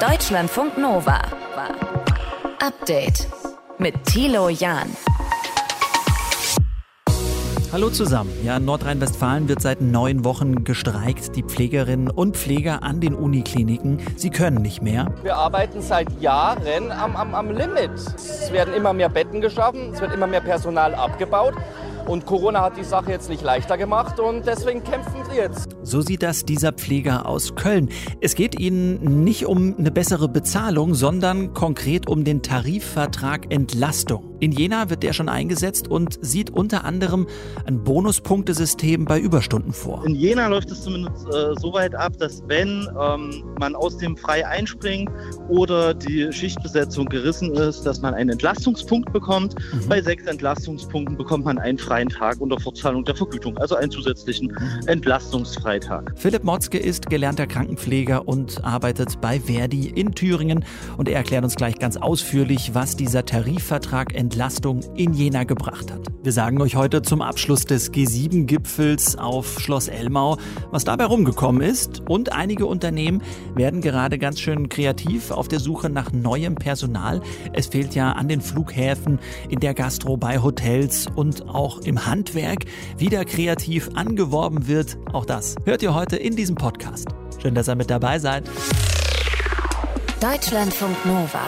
Deutschlandfunk Nova. Update mit Thilo Jahn. Hallo zusammen. Ja, in Nordrhein-Westfalen wird seit neun Wochen gestreikt. Die Pflegerinnen und Pfleger an den Unikliniken, sie können nicht mehr. Wir arbeiten seit Jahren am, am, am Limit. Es werden immer mehr Betten geschaffen, es wird immer mehr Personal abgebaut. Und Corona hat die Sache jetzt nicht leichter gemacht und deswegen kämpfen wir jetzt. So sieht das dieser Pfleger aus Köln. Es geht ihnen nicht um eine bessere Bezahlung, sondern konkret um den Tarifvertrag Entlastung. In Jena wird der schon eingesetzt und sieht unter anderem ein Bonuspunktesystem bei Überstunden vor. In Jena läuft es zumindest äh, so weit ab, dass wenn ähm, man aus dem frei einspringt oder die Schichtbesetzung gerissen ist, dass man einen Entlastungspunkt bekommt. Mhm. Bei sechs Entlastungspunkten bekommt man einen freien Tag unter Fortzahlung der Vergütung, also einen zusätzlichen mhm. Entlastungsfreitag. Philipp Motzke ist gelernter Krankenpfleger und arbeitet bei Verdi in Thüringen und er erklärt uns gleich ganz ausführlich, was dieser Tarifvertrag Entlastung in Jena gebracht hat. Wir sagen euch heute zum Abschluss des G7-Gipfels auf Schloss Elmau, was dabei rumgekommen ist. Und einige Unternehmen werden gerade ganz schön kreativ auf der Suche nach neuem Personal. Es fehlt ja an den Flughäfen, in der Gastro, bei Hotels und auch im Handwerk wieder kreativ angeworben wird. Auch das hört ihr heute in diesem Podcast. Schön, dass ihr mit dabei seid. Deutschlandfunk Nova.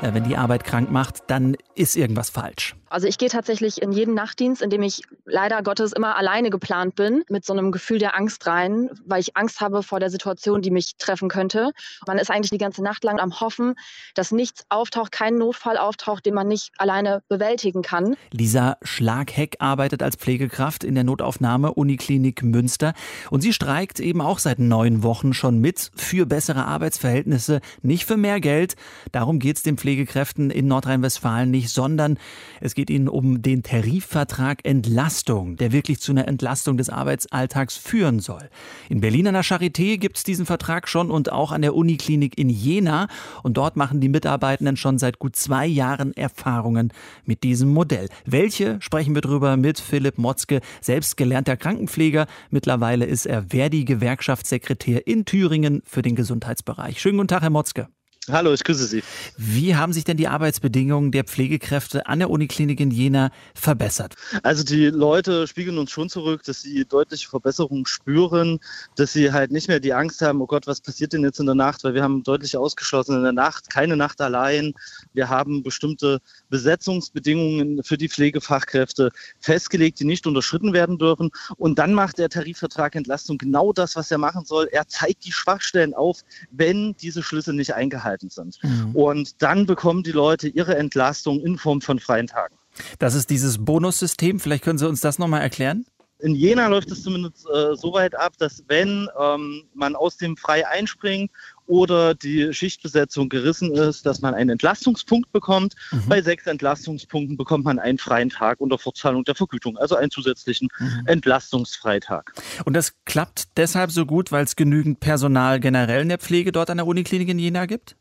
Ja, wenn die Arbeit krank macht, dann ist irgendwas falsch. Also ich gehe tatsächlich in jeden Nachtdienst, in dem ich leider Gottes immer alleine geplant bin, mit so einem Gefühl der Angst rein, weil ich Angst habe vor der Situation, die mich treffen könnte. Man ist eigentlich die ganze Nacht lang am Hoffen, dass nichts auftaucht, kein Notfall auftaucht, den man nicht alleine bewältigen kann. Lisa Schlagheck arbeitet als Pflegekraft in der Notaufnahme Uniklinik Münster und sie streikt eben auch seit neun Wochen schon mit für bessere Arbeitsverhältnisse, nicht für mehr Geld. Darum geht es den Pflegekräften in Nordrhein-Westfalen nicht, sondern es geht geht Ihnen um den Tarifvertrag Entlastung, der wirklich zu einer Entlastung des Arbeitsalltags führen soll. In Berlin an der Charité gibt es diesen Vertrag schon und auch an der Uniklinik in Jena. Und dort machen die Mitarbeitenden schon seit gut zwei Jahren Erfahrungen mit diesem Modell. Welche sprechen wir drüber mit Philipp Motzke, selbst gelernter Krankenpfleger. Mittlerweile ist er Verdi-Gewerkschaftssekretär in Thüringen für den Gesundheitsbereich. Schönen guten Tag, Herr Motzke. Hallo, ich grüße Sie. Wie haben sich denn die Arbeitsbedingungen der Pflegekräfte an der Uniklinik in Jena verbessert? Also die Leute spiegeln uns schon zurück, dass sie deutliche Verbesserungen spüren, dass sie halt nicht mehr die Angst haben, oh Gott, was passiert denn jetzt in der Nacht? Weil wir haben deutlich ausgeschlossen in der Nacht, keine Nacht allein. Wir haben bestimmte Besetzungsbedingungen für die Pflegefachkräfte festgelegt, die nicht unterschritten werden dürfen. Und dann macht der Tarifvertrag Entlastung genau das, was er machen soll. Er zeigt die Schwachstellen auf, wenn diese Schlüsse nicht eingehalten eingehalten sind. Mhm. Und dann bekommen die Leute ihre Entlastung in Form von freien Tagen. Das ist dieses Bonussystem. Vielleicht können Sie uns das nochmal erklären? In Jena läuft es zumindest äh, so weit ab, dass wenn ähm, man aus dem frei einspringt oder die Schichtbesetzung gerissen ist, dass man einen Entlastungspunkt bekommt. Mhm. Bei sechs Entlastungspunkten bekommt man einen freien Tag unter Fortzahlung der Vergütung, also einen zusätzlichen mhm. Entlastungsfreitag. Und das klappt deshalb so gut, weil es genügend Personal generell in der Pflege dort an der Uniklinik in Jena gibt?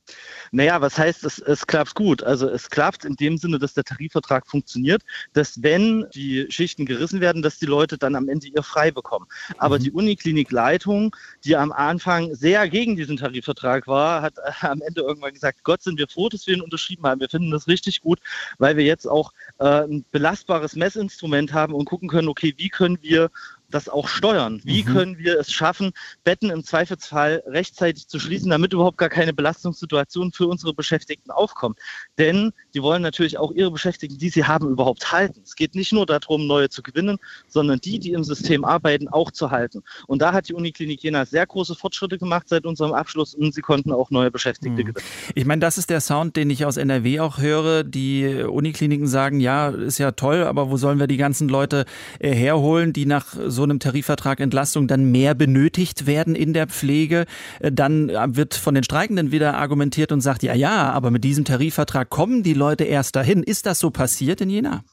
Naja, was heißt, es, es klappt gut? Also es klappt in dem Sinne, dass der Tarifvertrag funktioniert, dass wenn die Schichten gerissen werden, dass die Leute dann am Ende ihr frei bekommen. Aber mhm. die Uniklinikleitung, die am Anfang sehr gegen diesen Tarifvertrag Vertrag war, hat am Ende irgendwann gesagt, Gott sind wir froh, dass wir ihn unterschrieben haben. Wir finden das richtig gut, weil wir jetzt auch äh, ein belastbares Messinstrument haben und gucken können, okay, wie können wir das auch steuern? Wie mhm. können wir es schaffen, Betten im Zweifelsfall rechtzeitig zu schließen, damit überhaupt gar keine Belastungssituation für unsere Beschäftigten aufkommt? Denn die wollen natürlich auch ihre Beschäftigten, die sie haben, überhaupt halten. Es geht nicht nur darum, neue zu gewinnen, sondern die, die im System arbeiten, auch zu halten. Und da hat die Uniklinik Jena sehr große Fortschritte gemacht seit unserem Abschluss und sie konnten auch neue Beschäftigte mhm. gewinnen. Ich meine, das ist der Sound, den ich aus NRW auch höre. Die Unikliniken sagen, ja, ist ja toll, aber wo sollen wir die ganzen Leute äh, herholen, die nach so so einem Tarifvertrag Entlastung dann mehr benötigt werden in der Pflege, äh, dann äh, wird von den Streikenden wieder argumentiert und sagt, ja, ja, aber mit diesem Tarifvertrag kommen die Leute erst dahin. Ist das so passiert in Jena?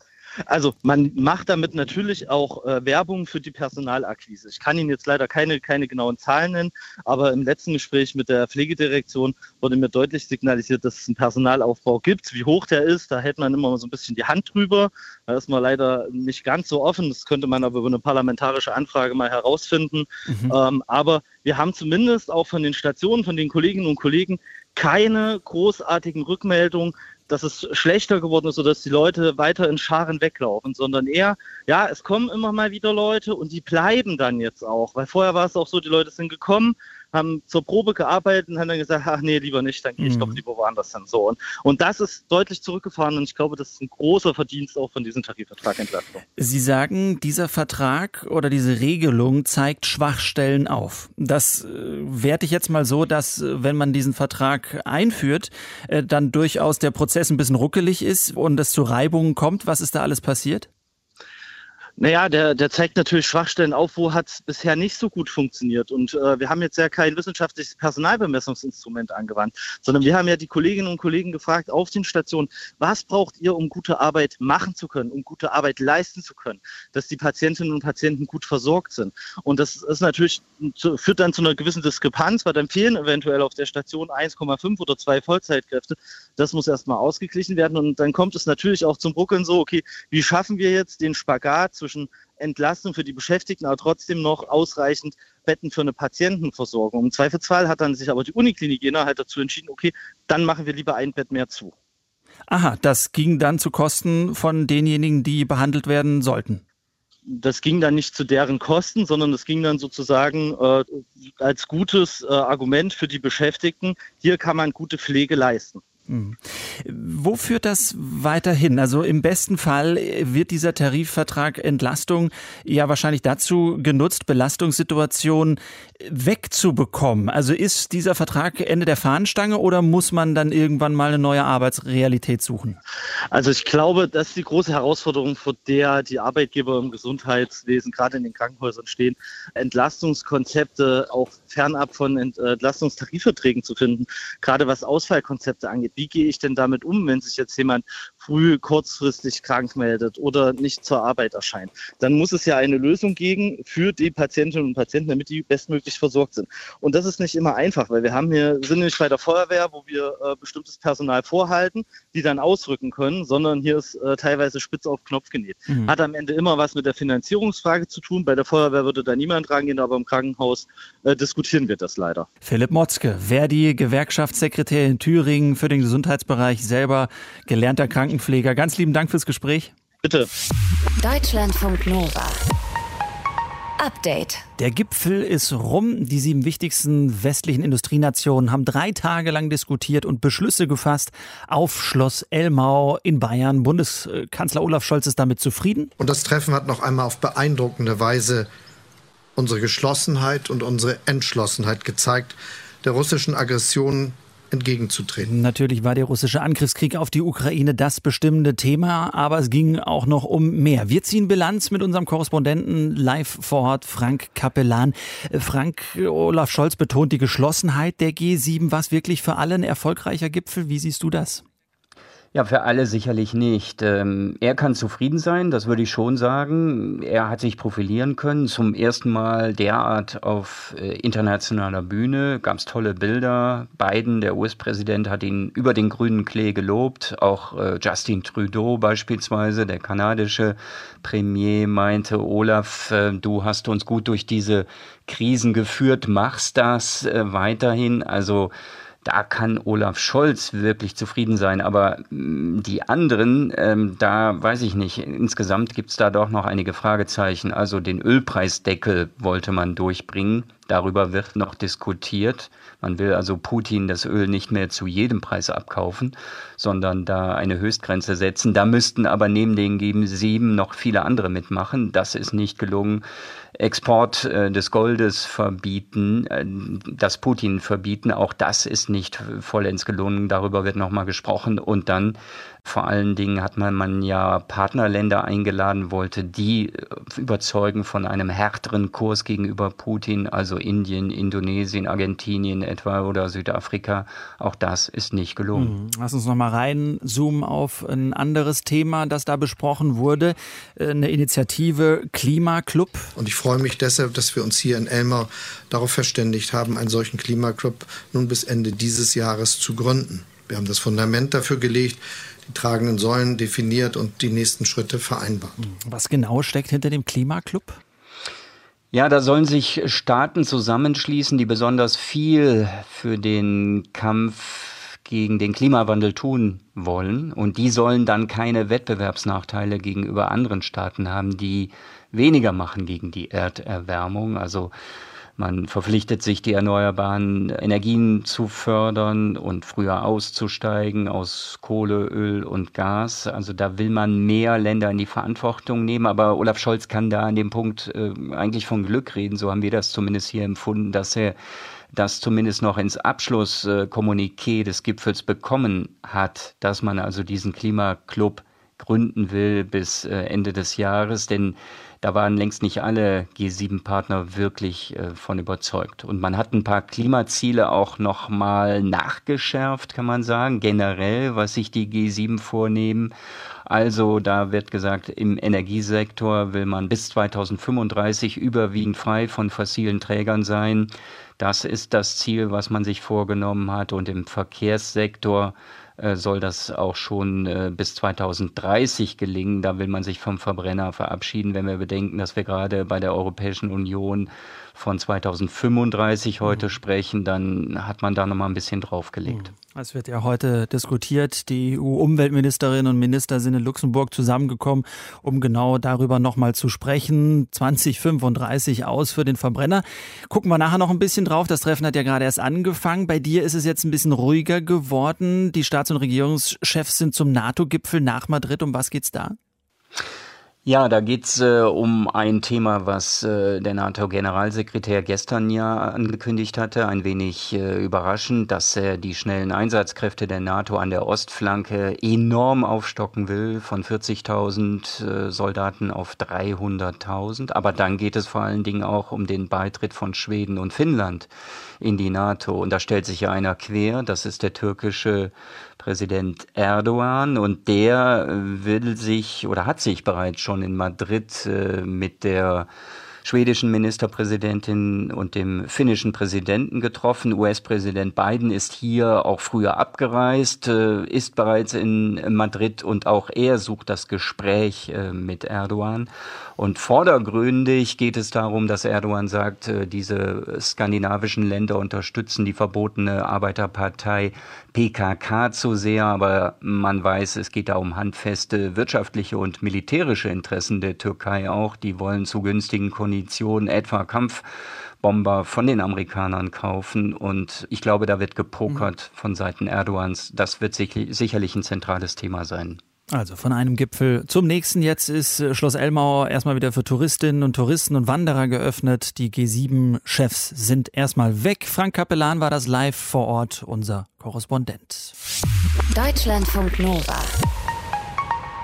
Also man macht damit natürlich auch äh, Werbung für die Personalakquise. Ich kann Ihnen jetzt leider keine, keine genauen Zahlen nennen, aber im letzten Gespräch mit der Pflegedirektion wurde mir deutlich signalisiert, dass es einen Personalaufbau gibt. Wie hoch der ist, da hält man immer so ein bisschen die Hand drüber. Da ist man leider nicht ganz so offen. Das könnte man aber über eine parlamentarische Anfrage mal herausfinden. Mhm. Ähm, aber wir haben zumindest auch von den Stationen, von den Kolleginnen und Kollegen keine großartigen Rückmeldungen, dass es schlechter geworden ist oder dass die Leute weiter in Scharen weglaufen, sondern eher, ja, es kommen immer mal wieder Leute und die bleiben dann jetzt auch. Weil vorher war es auch so, die Leute sind gekommen, haben zur Probe gearbeitet und haben dann gesagt, ach nee, lieber nicht, dann gehe ich mhm. doch lieber woanders hin. So. Und, und das ist deutlich zurückgefahren und ich glaube, das ist ein großer Verdienst auch von diesem Tarifvertrag Entlastung. Sie sagen, dieser Vertrag oder diese Regelung zeigt Schwachstellen auf. Das äh, werte ich jetzt mal so, dass äh, wenn man diesen Vertrag einführt, äh, dann durchaus der Prozess ein bisschen ruckelig ist und es zu Reibungen kommt. Was ist da alles passiert? Naja, der, der zeigt natürlich Schwachstellen auf, wo hat es bisher nicht so gut funktioniert. Und äh, wir haben jetzt ja kein wissenschaftliches Personalbemessungsinstrument angewandt, sondern wir haben ja die Kolleginnen und Kollegen gefragt auf den Stationen, was braucht ihr, um gute Arbeit machen zu können, um gute Arbeit leisten zu können, dass die Patientinnen und Patienten gut versorgt sind. Und das ist natürlich, führt dann zu einer gewissen Diskrepanz, weil dann fehlen eventuell auf der Station 1,5 oder 2 Vollzeitkräfte. Das muss erstmal ausgeglichen werden. Und dann kommt es natürlich auch zum Ruckeln so, okay, wie schaffen wir jetzt den Spagat zwischen Entlastung für die Beschäftigten, aber trotzdem noch ausreichend Betten für eine Patientenversorgung. Im Zweifelsfall hat dann sich aber die Uniklinik Jena halt dazu entschieden, okay, dann machen wir lieber ein Bett mehr zu. Aha, das ging dann zu Kosten von denjenigen, die behandelt werden sollten. Das ging dann nicht zu deren Kosten, sondern das ging dann sozusagen äh, als gutes äh, Argument für die Beschäftigten. Hier kann man gute Pflege leisten. Hm. Wo führt das weiterhin? Also im besten Fall wird dieser Tarifvertrag Entlastung ja wahrscheinlich dazu genutzt, Belastungssituationen wegzubekommen. Also ist dieser Vertrag Ende der Fahnenstange oder muss man dann irgendwann mal eine neue Arbeitsrealität suchen? Also ich glaube, das ist die große Herausforderung, vor der die Arbeitgeber im Gesundheitswesen, gerade in den Krankenhäusern stehen, Entlastungskonzepte auch fernab von Entlastungstarifverträgen zu finden, gerade was Ausfallkonzepte angeht wie gehe ich denn damit um, wenn sich jetzt jemand früh kurzfristig krank meldet oder nicht zur Arbeit erscheint? Dann muss es ja eine Lösung geben für die Patientinnen und Patienten, damit die bestmöglich versorgt sind. Und das ist nicht immer einfach, weil wir haben hier, sind nämlich bei der Feuerwehr, wo wir äh, bestimmtes Personal vorhalten, die dann ausrücken können, sondern hier ist äh, teilweise spitz auf Knopf genäht. Mhm. Hat am Ende immer was mit der Finanzierungsfrage zu tun. Bei der Feuerwehr würde da niemand rangehen, aber im Krankenhaus äh, diskutieren wir das leider. Philipp Motzke, Verdi, Gewerkschaftssekretär in Thüringen für den Gesundheitsbereich, selber gelernter Krankenpfleger. Ganz lieben Dank fürs Gespräch. Bitte. Deutschlandfunk Nova. Update. Der Gipfel ist rum. Die sieben wichtigsten westlichen Industrienationen haben drei Tage lang diskutiert und Beschlüsse gefasst auf Schloss Elmau in Bayern. Bundeskanzler Olaf Scholz ist damit zufrieden. Und das Treffen hat noch einmal auf beeindruckende Weise unsere Geschlossenheit und unsere Entschlossenheit gezeigt, der russischen Aggression entgegenzutreten. Natürlich war der russische Angriffskrieg auf die Ukraine das bestimmende Thema, aber es ging auch noch um mehr. Wir ziehen Bilanz mit unserem Korrespondenten live vor Ort, Frank Kapellan. Frank, Olaf Scholz betont die Geschlossenheit der G7. Was wirklich für alle ein erfolgreicher Gipfel? Wie siehst du das? Ja, für alle sicherlich nicht. Ähm, er kann zufrieden sein, das würde ich schon sagen. Er hat sich profilieren können, zum ersten Mal derart auf äh, internationaler Bühne. Gab es tolle Bilder. Biden, der US-Präsident, hat ihn über den grünen Klee gelobt. Auch äh, Justin Trudeau beispielsweise, der kanadische Premier, meinte, Olaf, äh, du hast uns gut durch diese Krisen geführt, machst das weiterhin. Also da kann Olaf Scholz wirklich zufrieden sein. Aber mm, die anderen, ähm, da weiß ich nicht. Insgesamt gibt es da doch noch einige Fragezeichen. Also den Ölpreisdeckel wollte man durchbringen. Darüber wird noch diskutiert. Man will also Putin das Öl nicht mehr zu jedem Preis abkaufen, sondern da eine Höchstgrenze setzen. Da müssten aber neben den G7 noch viele andere mitmachen. Das ist nicht gelungen. Export äh, des Goldes verbieten, äh, das Putin verbieten, auch das ist nicht vollends gelungen. Darüber wird nochmal gesprochen. Und dann vor allen Dingen hat man, man ja Partnerländer eingeladen, wollte die äh, überzeugen von einem härteren Kurs gegenüber Putin, also Indien, Indonesien, Argentinien etwa oder Südafrika. Auch das ist nicht gelungen. Mhm. Lass uns noch mal reinzoomen auf ein anderes Thema, das da besprochen wurde, eine Initiative Klimaclub. Und ich freue mich deshalb, dass wir uns hier in Elmau darauf verständigt haben, einen solchen Klimaclub nun bis Ende dieses Jahres zu gründen. Wir haben das Fundament dafür gelegt, die tragenden Säulen definiert und die nächsten Schritte vereinbart. Was genau steckt hinter dem Klimaclub? Ja, da sollen sich Staaten zusammenschließen, die besonders viel für den Kampf gegen den Klimawandel tun wollen. Und die sollen dann keine Wettbewerbsnachteile gegenüber anderen Staaten haben, die weniger machen gegen die Erderwärmung. Also man verpflichtet sich, die erneuerbaren Energien zu fördern und früher auszusteigen aus Kohle, Öl und Gas. Also da will man mehr Länder in die Verantwortung nehmen. Aber Olaf Scholz kann da an dem Punkt äh, eigentlich von Glück reden. So haben wir das zumindest hier empfunden, dass er das zumindest noch ins Abschlusskommuniqué des Gipfels bekommen hat, dass man also diesen Klimaclub gründen will bis äh, Ende des Jahres. Denn da waren längst nicht alle G7-Partner wirklich äh, von überzeugt. Und man hat ein paar Klimaziele auch nochmal nachgeschärft, kann man sagen, generell, was sich die G7 vornehmen. Also da wird gesagt, im Energiesektor will man bis 2035 überwiegend frei von fossilen Trägern sein. Das ist das Ziel, was man sich vorgenommen hat. Und im Verkehrssektor soll das auch schon äh, bis 2030 gelingen. Da will man sich vom Verbrenner verabschieden, wenn wir bedenken, dass wir gerade bei der Europäischen Union von 2035 heute mhm. sprechen, dann hat man da noch mal ein bisschen draufgelegt. Mhm. Es wird ja heute diskutiert. Die EU-Umweltministerinnen und Minister sind in Luxemburg zusammengekommen, um genau darüber noch mal zu sprechen. 2035 aus für den Verbrenner. Gucken wir nachher noch ein bisschen drauf. Das Treffen hat ja gerade erst angefangen. Bei dir ist es jetzt ein bisschen ruhiger geworden. Die Staats- und Regierungschefs sind zum NATO-Gipfel nach Madrid. Um was geht's da? Ja, da geht's äh, um ein Thema, was äh, der NATO-Generalsekretär gestern ja angekündigt hatte. Ein wenig äh, überraschend, dass er die schnellen Einsatzkräfte der NATO an der Ostflanke enorm aufstocken will, von 40.000 äh, Soldaten auf 300.000. Aber dann geht es vor allen Dingen auch um den Beitritt von Schweden und Finnland in die NATO. Und da stellt sich ja einer quer, das ist der türkische Präsident Erdogan und der will sich oder hat sich bereits schon in Madrid äh, mit der schwedischen Ministerpräsidentin und dem finnischen Präsidenten getroffen. US-Präsident Biden ist hier auch früher abgereist, äh, ist bereits in Madrid und auch er sucht das Gespräch äh, mit Erdogan. Und vordergründig geht es darum, dass Erdogan sagt, äh, diese skandinavischen Länder unterstützen die verbotene Arbeiterpartei PKK zu sehr, aber man weiß, es geht da um handfeste wirtschaftliche und militärische Interessen der Türkei auch. Die wollen zu günstigen Konditionen etwa Kampfbomber von den Amerikanern kaufen. Und ich glaube, da wird gepokert von Seiten Erdogans. Das wird sicherlich ein zentrales Thema sein. Also von einem Gipfel zum nächsten. Jetzt ist äh, Schloss Elmau erstmal wieder für Touristinnen und Touristen und Wanderer geöffnet. Die G7-Chefs sind erstmal weg. Frank Kapellan war das live vor Ort, unser Korrespondent. Deutschlandfunk Nova.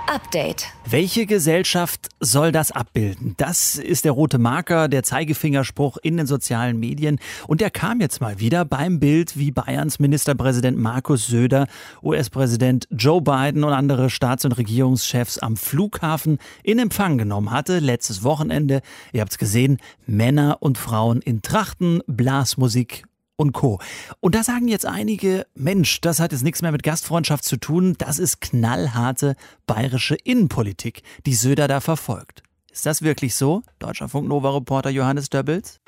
Update. Welche Gesellschaft soll das abbilden? Das ist der rote Marker, der Zeigefingerspruch in den sozialen Medien. Und der kam jetzt mal wieder beim Bild, wie Bayerns Ministerpräsident Markus Söder, US-Präsident Joe Biden und andere Staats- und Regierungschefs am Flughafen in Empfang genommen hatte. Letztes Wochenende, ihr habt es gesehen, Männer und Frauen in Trachten, Blasmusik und Co. Und da sagen jetzt einige, Mensch, das hat jetzt nichts mehr mit Gastfreundschaft zu tun, das ist knallharte bayerische Innenpolitik, die Söder da verfolgt. Ist das wirklich so? Deutscher Funk Nova Reporter Johannes Döbbels.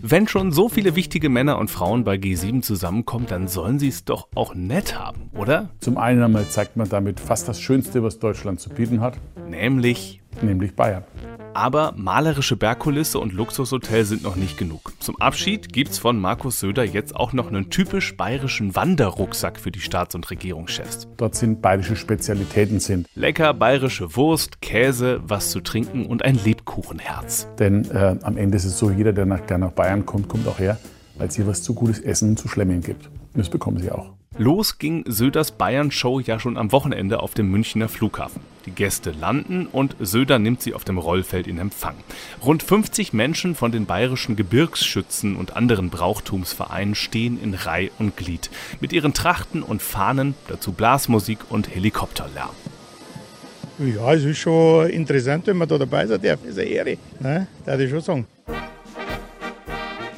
Wenn schon so viele wichtige Männer und Frauen bei G7 zusammenkommen, dann sollen sie es doch auch nett haben, oder? Zum einen einmal zeigt man damit fast das Schönste, was Deutschland zu bieten hat. Nämlich? Nämlich Bayern. Aber malerische Bergkulisse und Luxushotel sind noch nicht genug. Zum Abschied gibt's von Markus Söder jetzt auch noch einen typisch bayerischen Wanderrucksack für die Staats- und Regierungschefs. Dort sind bayerische Spezialitäten sind. Lecker bayerische Wurst, Käse, was zu trinken und ein Lebkuchenherz. Denn äh, am Ende ist es so, jeder, der nach, der nach Bayern kommt, kommt auch her, weil es hier was zu gutes Essen und zu schlemmen gibt. Und das bekommen sie auch. Los ging Söders Bayern-Show ja schon am Wochenende auf dem Münchner Flughafen. Die Gäste landen und Söder nimmt sie auf dem Rollfeld in Empfang. Rund 50 Menschen von den bayerischen Gebirgsschützen und anderen Brauchtumsvereinen stehen in Reih und Glied. Mit ihren Trachten und Fahnen, dazu Blasmusik und Helikopterlärm. Ja, es ist schon interessant, wenn man da dabei sein darf. Das ist eine Ehre. Ne? Das ich schon sagen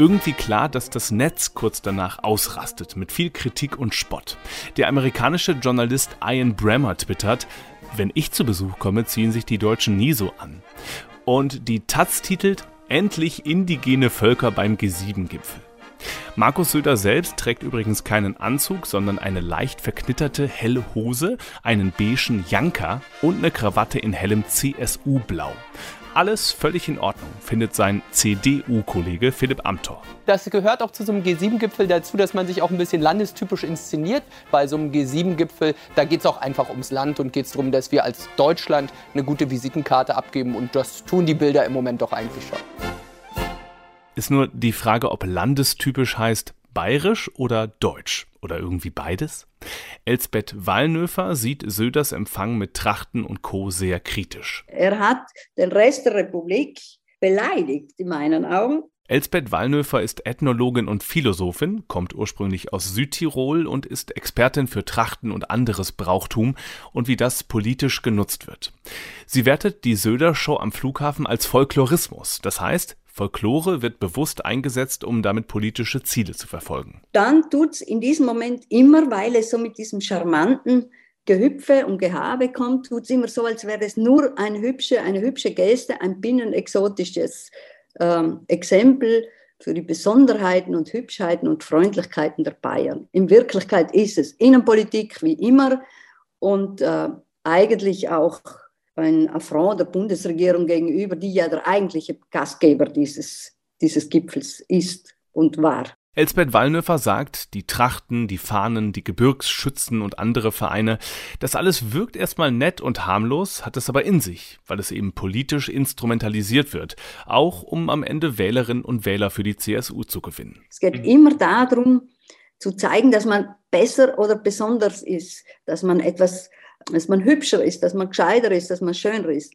irgendwie klar, dass das Netz kurz danach ausrastet mit viel Kritik und Spott. Der amerikanische Journalist Ian Bremmer twittert, wenn ich zu Besuch komme, ziehen sich die Deutschen nie so an. Und die Taz titelt Endlich indigene Völker beim G7-Gipfel. Markus Söder selbst trägt übrigens keinen Anzug, sondern eine leicht verknitterte helle Hose, einen beigen Janker und eine Krawatte in hellem CSU-Blau. Alles völlig in Ordnung, findet sein CDU-Kollege Philipp Amthor. Das gehört auch zu so einem G7-Gipfel dazu, dass man sich auch ein bisschen landestypisch inszeniert. Bei so einem G7-Gipfel, da geht es auch einfach ums Land und geht es darum, dass wir als Deutschland eine gute Visitenkarte abgeben. Und das tun die Bilder im Moment doch eigentlich schon. Ist nur die Frage, ob landestypisch heißt bayerisch oder deutsch oder irgendwie beides? Elsbeth Wallnöfer sieht Söders Empfang mit Trachten und Co. sehr kritisch. Er hat den Rest der Republik beleidigt, in meinen Augen. Elsbeth Wallnöfer ist Ethnologin und Philosophin, kommt ursprünglich aus Südtirol und ist Expertin für Trachten und anderes Brauchtum und wie das politisch genutzt wird. Sie wertet die Söder-Show am Flughafen als Folklorismus, das heißt, Folklore wird bewusst eingesetzt, um damit politische Ziele zu verfolgen. Dann tut es in diesem Moment immer, weil es so mit diesem charmanten Gehüpfe und Gehabe kommt, tut es immer so, als wäre es nur eine hübsche, eine hübsche Geste, ein binnenexotisches ähm, Exempel für die Besonderheiten und Hübschheiten und Freundlichkeiten der Bayern. In Wirklichkeit ist es Innenpolitik wie immer und äh, eigentlich auch ein Affront der Bundesregierung gegenüber, die ja der eigentliche Gastgeber dieses, dieses Gipfels ist und war. Elsbeth Wallnöfer sagt, die Trachten, die Fahnen, die Gebirgsschützen und andere Vereine, das alles wirkt erstmal nett und harmlos, hat es aber in sich, weil es eben politisch instrumentalisiert wird, auch um am Ende Wählerinnen und Wähler für die CSU zu gewinnen. Es geht immer darum, zu zeigen, dass man besser oder besonders ist, dass man etwas dass man hübscher ist, dass man gescheiter ist, dass man schöner ist.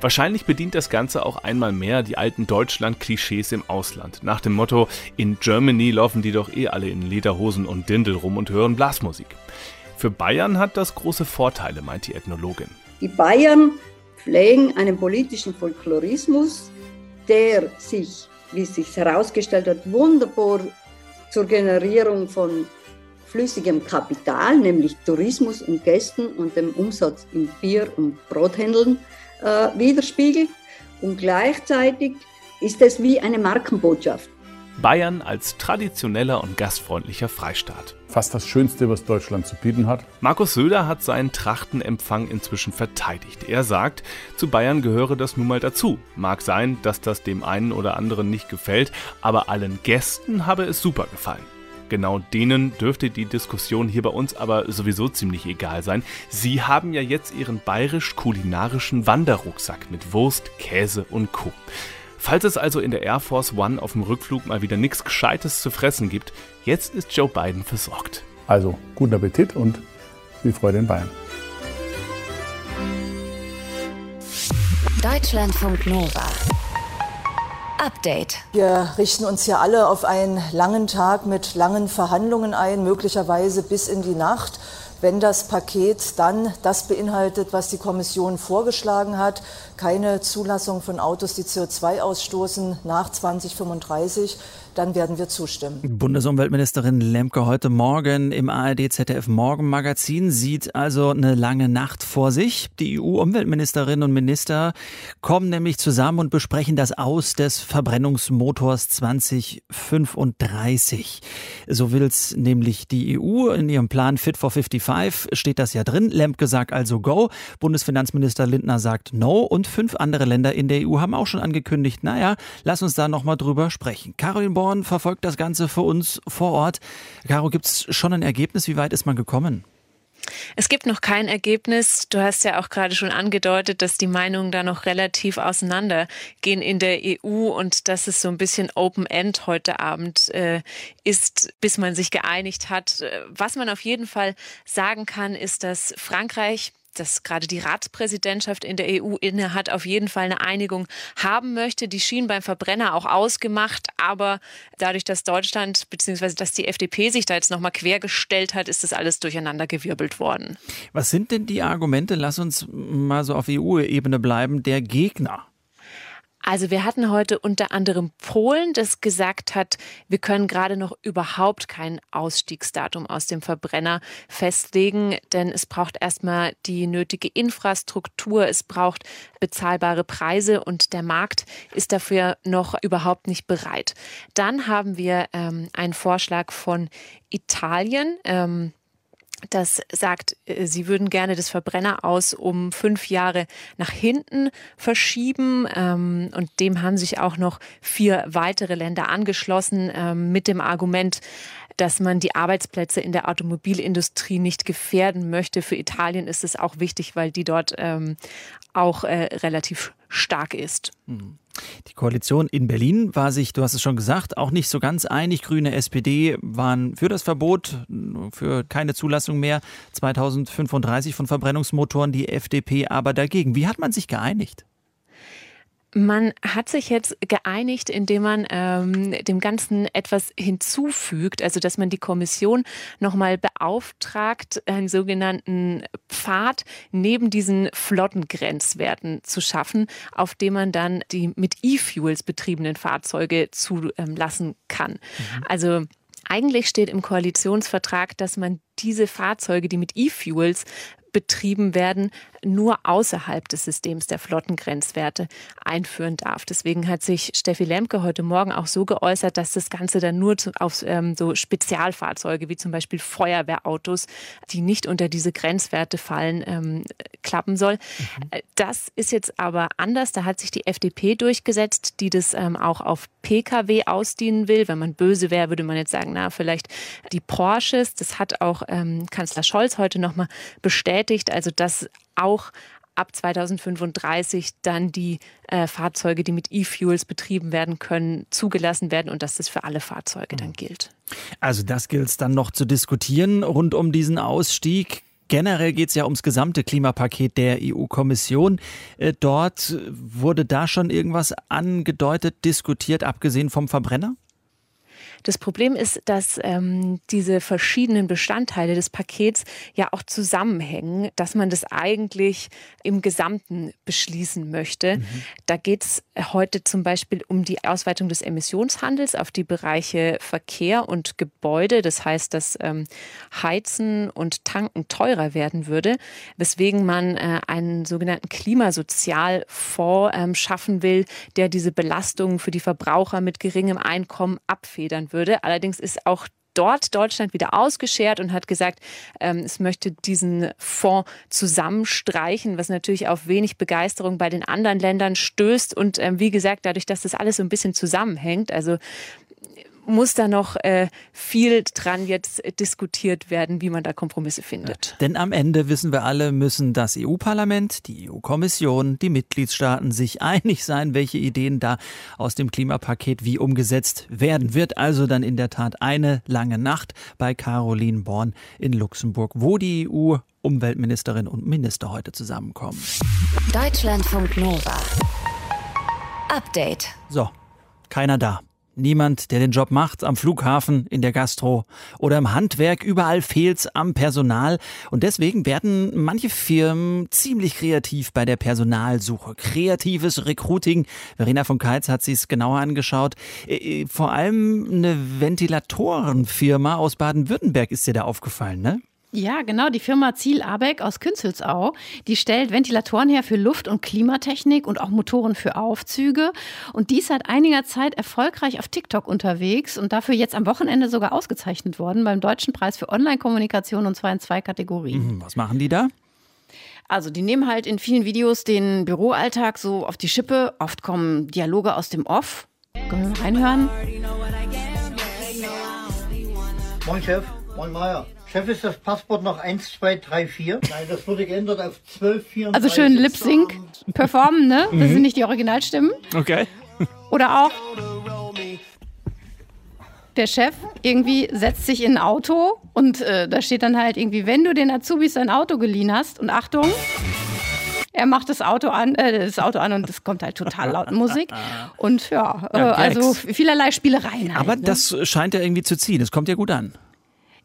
Wahrscheinlich bedient das Ganze auch einmal mehr die alten Deutschland-Klischees im Ausland. Nach dem Motto, in Germany laufen die doch eh alle in Lederhosen und Dindel rum und hören Blasmusik. Für Bayern hat das große Vorteile, meint die Ethnologin. Die Bayern pflegen einen politischen Folklorismus, der sich, wie es sich herausgestellt hat, wunderbar zur Generierung von flüssigem Kapital, nämlich Tourismus und Gästen und dem Umsatz in Bier- und Brothändeln äh, widerspiegelt. Und gleichzeitig ist es wie eine Markenbotschaft. Bayern als traditioneller und gastfreundlicher Freistaat. Fast das Schönste, was Deutschland zu bieten hat. Markus Söder hat seinen Trachtenempfang inzwischen verteidigt. Er sagt, zu Bayern gehöre das nun mal dazu. Mag sein, dass das dem einen oder anderen nicht gefällt, aber allen Gästen habe es super gefallen. Genau denen dürfte die Diskussion hier bei uns aber sowieso ziemlich egal sein. Sie haben ja jetzt ihren bayerisch-kulinarischen Wanderrucksack mit Wurst, Käse und Co. Falls es also in der Air Force One auf dem Rückflug mal wieder nichts Gescheites zu fressen gibt, jetzt ist Joe Biden versorgt. Also guten Appetit und viel Freude in Bayern. Deutschlandfunk Nova. Update. Wir richten uns hier alle auf einen langen Tag mit langen Verhandlungen ein, möglicherweise bis in die Nacht. Wenn das Paket dann das beinhaltet, was die Kommission vorgeschlagen hat, keine Zulassung von Autos, die CO2 ausstoßen nach 2035, dann werden wir zustimmen. Bundesumweltministerin Lemke heute Morgen im ARD ZDF Morgenmagazin sieht also eine lange Nacht vor sich. Die EU-Umweltministerinnen und Minister kommen nämlich zusammen und besprechen das Aus des Verbrennungsmotors 2035. So will es nämlich die EU in ihrem Plan Fit for 55 steht das ja drin. Lemke sagt also Go. Bundesfinanzminister Lindner sagt No und fünf andere Länder in der EU haben auch schon angekündigt, naja, lass uns da nochmal drüber sprechen. Caroline Born verfolgt das Ganze für uns vor Ort. Caro, gibt es schon ein Ergebnis? Wie weit ist man gekommen? Es gibt noch kein Ergebnis. Du hast ja auch gerade schon angedeutet, dass die Meinungen da noch relativ auseinandergehen in der EU und dass es so ein bisschen Open-End heute Abend äh, ist, bis man sich geeinigt hat. Was man auf jeden Fall sagen kann, ist, dass Frankreich dass gerade die Ratspräsidentschaft in der EU inne hat, auf jeden Fall eine Einigung haben möchte. Die schien beim Verbrenner auch ausgemacht, aber dadurch, dass Deutschland bzw. dass die FDP sich da jetzt nochmal quergestellt hat, ist das alles durcheinandergewirbelt worden. Was sind denn die Argumente, lass uns mal so auf EU-Ebene bleiben, der Gegner? Also wir hatten heute unter anderem Polen, das gesagt hat, wir können gerade noch überhaupt kein Ausstiegsdatum aus dem Verbrenner festlegen, denn es braucht erstmal die nötige Infrastruktur, es braucht bezahlbare Preise und der Markt ist dafür noch überhaupt nicht bereit. Dann haben wir ähm, einen Vorschlag von Italien. Ähm, das sagt, äh, sie würden gerne das Verbrenner aus um fünf Jahre nach hinten verschieben. Ähm, und dem haben sich auch noch vier weitere Länder angeschlossen ähm, mit dem Argument, dass man die Arbeitsplätze in der Automobilindustrie nicht gefährden möchte. Für Italien ist es auch wichtig, weil die dort ähm, auch äh, relativ stark ist. Mhm. Die Koalition in Berlin war sich, du hast es schon gesagt, auch nicht so ganz einig. Grüne, SPD waren für das Verbot, für keine Zulassung mehr 2035 von Verbrennungsmotoren, die FDP aber dagegen. Wie hat man sich geeinigt? Man hat sich jetzt geeinigt, indem man ähm, dem Ganzen etwas hinzufügt, also dass man die Kommission nochmal beauftragt, einen sogenannten Pfad neben diesen Flottengrenzwerten zu schaffen, auf dem man dann die mit E-Fuels betriebenen Fahrzeuge zulassen kann. Mhm. Also eigentlich steht im Koalitionsvertrag, dass man diese Fahrzeuge, die mit E-Fuels betrieben werden, nur außerhalb des Systems der Flottengrenzwerte einführen darf. Deswegen hat sich Steffi Lemke heute Morgen auch so geäußert, dass das Ganze dann nur auf ähm, so Spezialfahrzeuge wie zum Beispiel Feuerwehrautos, die nicht unter diese Grenzwerte fallen, ähm, klappen soll. Mhm. Äh, das ist jetzt aber anders. Da hat sich die FDP durchgesetzt, die das ähm, auch auf Pkw ausdienen will. Wenn man böse wäre, würde man jetzt sagen, na, vielleicht die Porsches. Das hat auch ähm, Kanzler Scholz heute nochmal bestätigt bestätigt, also dass auch ab 2035 dann die äh, Fahrzeuge, die mit E-Fuels betrieben werden können, zugelassen werden und dass das für alle Fahrzeuge dann gilt. Also das gilt es dann noch zu diskutieren rund um diesen Ausstieg. Generell geht es ja ums gesamte Klimapaket der EU-Kommission. Äh, dort wurde da schon irgendwas angedeutet, diskutiert, abgesehen vom Verbrenner? Das Problem ist, dass ähm, diese verschiedenen Bestandteile des Pakets ja auch zusammenhängen, dass man das eigentlich im Gesamten beschließen möchte. Mhm. Da geht es heute zum Beispiel um die Ausweitung des Emissionshandels auf die Bereiche Verkehr und Gebäude. Das heißt, dass ähm, Heizen und Tanken teurer werden würde, weswegen man äh, einen sogenannten Klimasozialfonds ähm, schaffen will, der diese Belastungen für die Verbraucher mit geringem Einkommen abfedern würde. Allerdings ist auch dort Deutschland wieder ausgeschert und hat gesagt, ähm, es möchte diesen Fonds zusammenstreichen, was natürlich auf wenig Begeisterung bei den anderen Ländern stößt. Und ähm, wie gesagt, dadurch, dass das alles so ein bisschen zusammenhängt, also muss da noch äh, viel dran jetzt diskutiert werden, wie man da Kompromisse findet. Denn am Ende wissen wir alle, müssen das EU-Parlament, die EU-Kommission, die Mitgliedstaaten sich einig sein, welche Ideen da aus dem Klimapaket wie umgesetzt werden. Wird also dann in der Tat eine lange Nacht bei Caroline Born in Luxemburg, wo die EU Umweltministerin und Minister heute zusammenkommen. Deutschlandfunk Nova. Update. So, keiner da. Niemand, der den Job macht, am Flughafen, in der Gastro oder im Handwerk, überall fehlt's am Personal. Und deswegen werden manche Firmen ziemlich kreativ bei der Personalsuche. Kreatives Recruiting. Verena von Keitz hat sich's genauer angeschaut. Äh, äh, vor allem eine Ventilatorenfirma aus Baden-Württemberg ist dir da aufgefallen, ne? Ja, genau. Die Firma Ziel Abeck aus Künzelsau, die stellt Ventilatoren her für Luft- und Klimatechnik und auch Motoren für Aufzüge. Und die ist seit einiger Zeit erfolgreich auf TikTok unterwegs und dafür jetzt am Wochenende sogar ausgezeichnet worden beim Deutschen Preis für Online-Kommunikation und zwar in zwei Kategorien. Mhm, was machen die da? Also die nehmen halt in vielen Videos den Büroalltag so auf die Schippe. Oft kommen Dialoge aus dem Off. Können wir mal reinhören? Moin Chef, moin Meier. Chef, ist das Passwort noch 1, 2, 3, 4? Nein, das wurde geändert auf 12, 4. Also schön Lip-Sync performen, ne? Das sind nicht die Originalstimmen. Okay. Oder auch der Chef irgendwie setzt sich in ein Auto und äh, da steht dann halt irgendwie, wenn du den Azubis ein Auto geliehen hast und Achtung, er macht das Auto an, äh, das Auto an und es kommt halt total laut Musik und ja, äh, Ja, also vielerlei Spielereien. Halt, Aber ne? das scheint ja irgendwie zu ziehen. Das kommt ja gut an.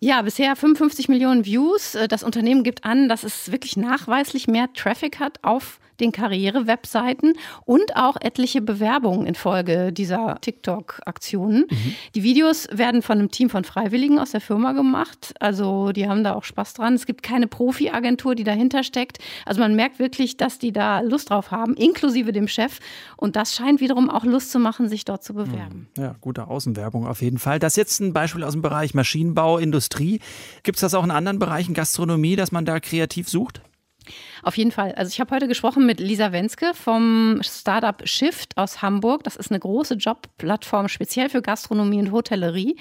Ja, bisher 55 Millionen Views. Äh, Das Unternehmen gibt an, dass es wirklich nachweislich mehr Traffic hat auf den Karriere-Webseiten und auch etliche Bewerbungen infolge dieser TikTok-Aktionen. Die Videos werden von einem Team von Freiwilligen aus der Firma gemacht. Also die haben da auch Spaß dran. Es gibt keine Profi-Agentur, die dahinter steckt. Also man merkt wirklich, dass die da Lust drauf haben, inklusive dem Chef. Und das scheint wiederum auch Lust zu machen, sich dort zu bewerben. Ja, gute Außenwerbung auf jeden Fall. Das ist jetzt ein Beispiel aus dem Bereich Maschinenbau, Industrie. Gibt es das auch in anderen Bereichen, Gastronomie, dass man da kreativ sucht? Auf jeden Fall. Also ich habe heute gesprochen mit Lisa Wenske vom Startup Shift aus Hamburg. Das ist eine große Jobplattform speziell für Gastronomie und Hotellerie.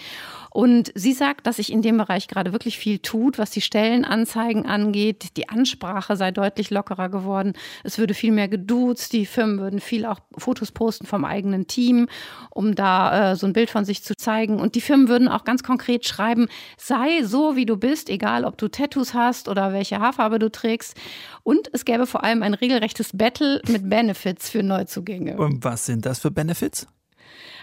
Und sie sagt, dass sich in dem Bereich gerade wirklich viel tut, was die Stellenanzeigen angeht. Die Ansprache sei deutlich lockerer geworden. Es würde viel mehr geduzt. Die Firmen würden viel auch Fotos posten vom eigenen Team, um da äh, so ein Bild von sich zu zeigen. Und die Firmen würden auch ganz konkret schreiben, sei so, wie du bist, egal ob du Tattoos hast oder welche Haarfarbe du trägst. Es gäbe vor allem ein regelrechtes Battle mit Benefits für Neuzugänge. Und was sind das für Benefits?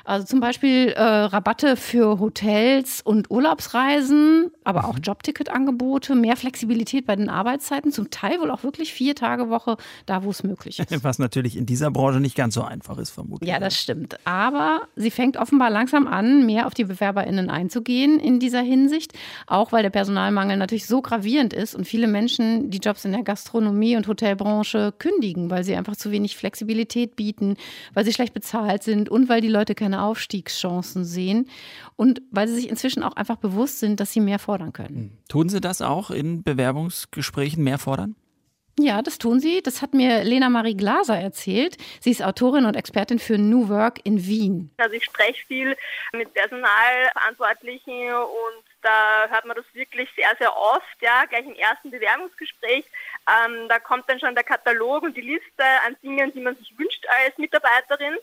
Also zum Beispiel äh, Rabatte für Hotels und Urlaubsreisen, aber auch Jobticketangebote, mehr Flexibilität bei den Arbeitszeiten, zum Teil wohl auch wirklich vier Tage Woche, da wo es möglich ist. Was natürlich in dieser Branche nicht ganz so einfach ist, vermutlich. Ja, das stimmt. Aber sie fängt offenbar langsam an, mehr auf die BewerberInnen einzugehen in dieser Hinsicht. Auch weil der Personalmangel natürlich so gravierend ist und viele Menschen die Jobs in der Gastronomie und Hotelbranche kündigen, weil sie einfach zu wenig Flexibilität bieten, weil sie schlecht bezahlt sind und weil die Leute keine Aufstiegschancen sehen und weil sie sich inzwischen auch einfach bewusst sind, dass sie mehr fordern können. Tun Sie das auch in Bewerbungsgesprächen mehr fordern? Ja, das tun sie. Das hat mir Lena Marie Glaser erzählt. Sie ist Autorin und Expertin für New Work in Wien. Also ich spreche viel mit Personalverantwortlichen und da hört man das wirklich sehr, sehr oft, ja, gleich im ersten Bewerbungsgespräch. Ähm, da kommt dann schon der Katalog und die Liste an Dingen, die man sich wünscht als Mitarbeiterin.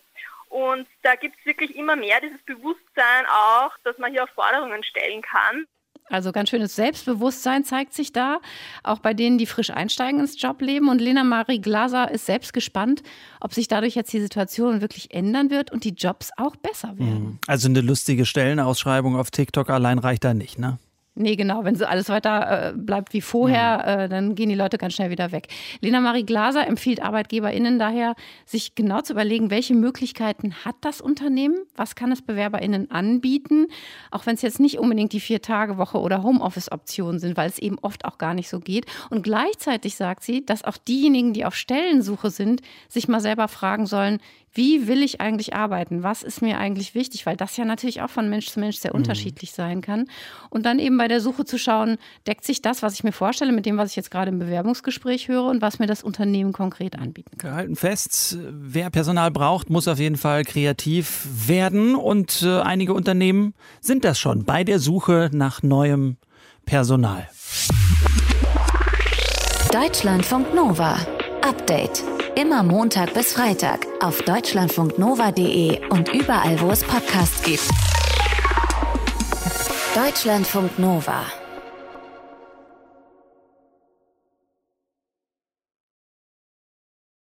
Und da gibt es wirklich immer mehr dieses Bewusstsein auch, dass man hier auch Forderungen stellen kann. Also ganz schönes Selbstbewusstsein zeigt sich da, auch bei denen, die frisch einsteigen ins Jobleben. Und Lena Marie Glaser ist selbst gespannt, ob sich dadurch jetzt die Situation wirklich ändern wird und die Jobs auch besser werden. Also eine lustige Stellenausschreibung auf TikTok allein reicht da nicht, ne? Nee, genau. Wenn so alles weiter äh, bleibt wie vorher, äh, dann gehen die Leute ganz schnell wieder weg. Lena Marie Glaser empfiehlt ArbeitgeberInnen daher, sich genau zu überlegen, welche Möglichkeiten hat das Unternehmen? Was kann es BewerberInnen anbieten? Auch wenn es jetzt nicht unbedingt die Vier-Tage-Woche oder Homeoffice-Optionen sind, weil es eben oft auch gar nicht so geht. Und gleichzeitig sagt sie, dass auch diejenigen, die auf Stellensuche sind, sich mal selber fragen sollen, wie will ich eigentlich arbeiten? Was ist mir eigentlich wichtig? Weil das ja natürlich auch von Mensch zu Mensch sehr unterschiedlich sein kann. Und dann eben bei der Suche zu schauen, deckt sich das, was ich mir vorstelle, mit dem, was ich jetzt gerade im Bewerbungsgespräch höre und was mir das Unternehmen konkret anbieten kann. Wir halten fest, wer Personal braucht, muss auf jeden Fall kreativ werden. Und äh, einige Unternehmen sind das schon bei der Suche nach neuem Personal. Deutschlandfunk Nova. Update. Immer Montag bis Freitag auf deutschlandfunknova.de und überall, wo es Podcasts gibt. Deutschlandfunk Nova.